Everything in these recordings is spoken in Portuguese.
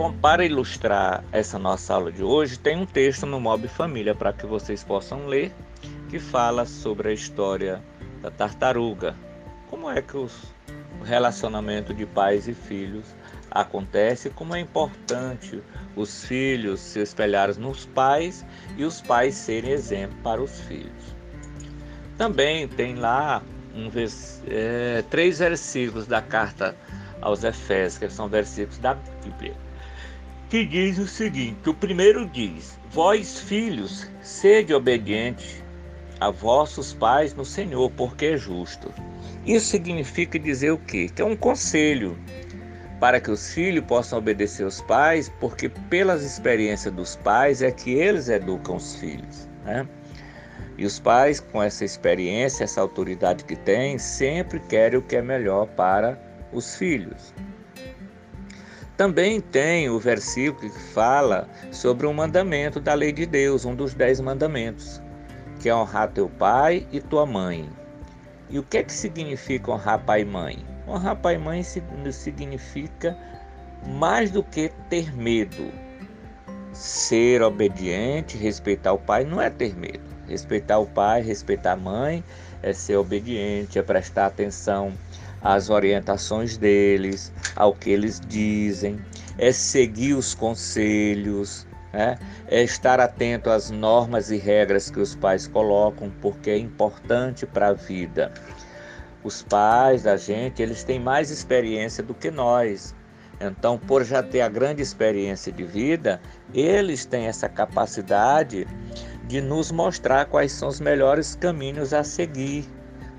Bom, para ilustrar essa nossa aula de hoje, tem um texto no Mob Família para que vocês possam ler, que fala sobre a história da tartaruga. Como é que os, o relacionamento de pais e filhos acontece, como é importante os filhos se espelharem nos pais e os pais serem exemplo para os filhos. Também tem lá um, é, três versículos da carta aos Efésios, que são versículos da Bíblia que diz o seguinte: o primeiro diz: Vós, filhos, sede obedientes a vossos pais no Senhor, porque é justo. Isso significa dizer o quê? Que é um conselho para que os filhos possam obedecer os pais, porque pelas experiências dos pais é que eles educam os filhos, né? E os pais, com essa experiência, essa autoridade que têm, sempre querem o que é melhor para os filhos. Também tem o versículo que fala sobre um mandamento da lei de Deus, um dos dez mandamentos, que é honrar teu pai e tua mãe. E o que é que significa honrar pai e mãe? Honrar pai e mãe significa mais do que ter medo. Ser obediente, respeitar o pai não é ter medo. Respeitar o pai, respeitar a mãe é ser obediente, é prestar atenção às orientações deles, ao que eles dizem, é seguir os conselhos, né? é estar atento às normas e regras que os pais colocam, porque é importante para a vida. Os pais da gente, eles têm mais experiência do que nós. Então, por já ter a grande experiência de vida, eles têm essa capacidade de nos mostrar quais são os melhores caminhos a seguir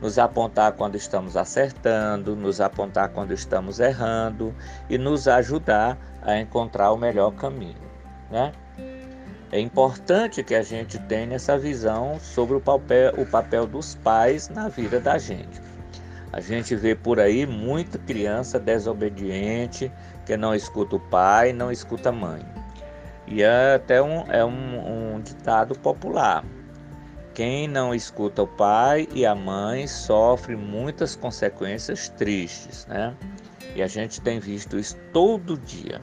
nos apontar quando estamos acertando, nos apontar quando estamos errando e nos ajudar a encontrar o melhor caminho, né? É importante que a gente tenha essa visão sobre o papel, o papel dos pais na vida da gente. A gente vê por aí muita criança desobediente, que não escuta o pai, não escuta a mãe. E é até um, é um, um ditado popular. Quem não escuta o pai e a mãe sofre muitas consequências tristes, né? E a gente tem visto isso todo dia.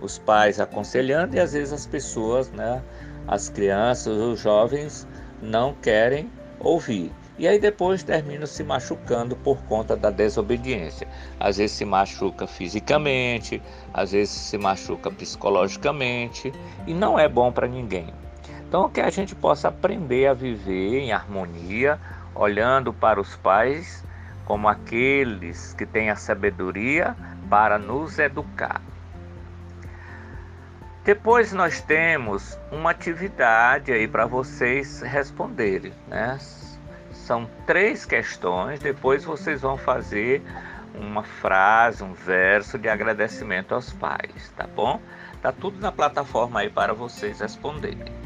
Os pais aconselhando e às vezes as pessoas, né, as crianças, os jovens não querem ouvir. E aí depois terminam se machucando por conta da desobediência. Às vezes se machuca fisicamente, às vezes se machuca psicologicamente e não é bom para ninguém. Então, que a gente possa aprender a viver em harmonia, olhando para os pais como aqueles que têm a sabedoria para nos educar. Depois nós temos uma atividade aí para vocês responderem, né? São três questões, depois vocês vão fazer uma frase, um verso de agradecimento aos pais, tá bom? Tá tudo na plataforma aí para vocês responderem.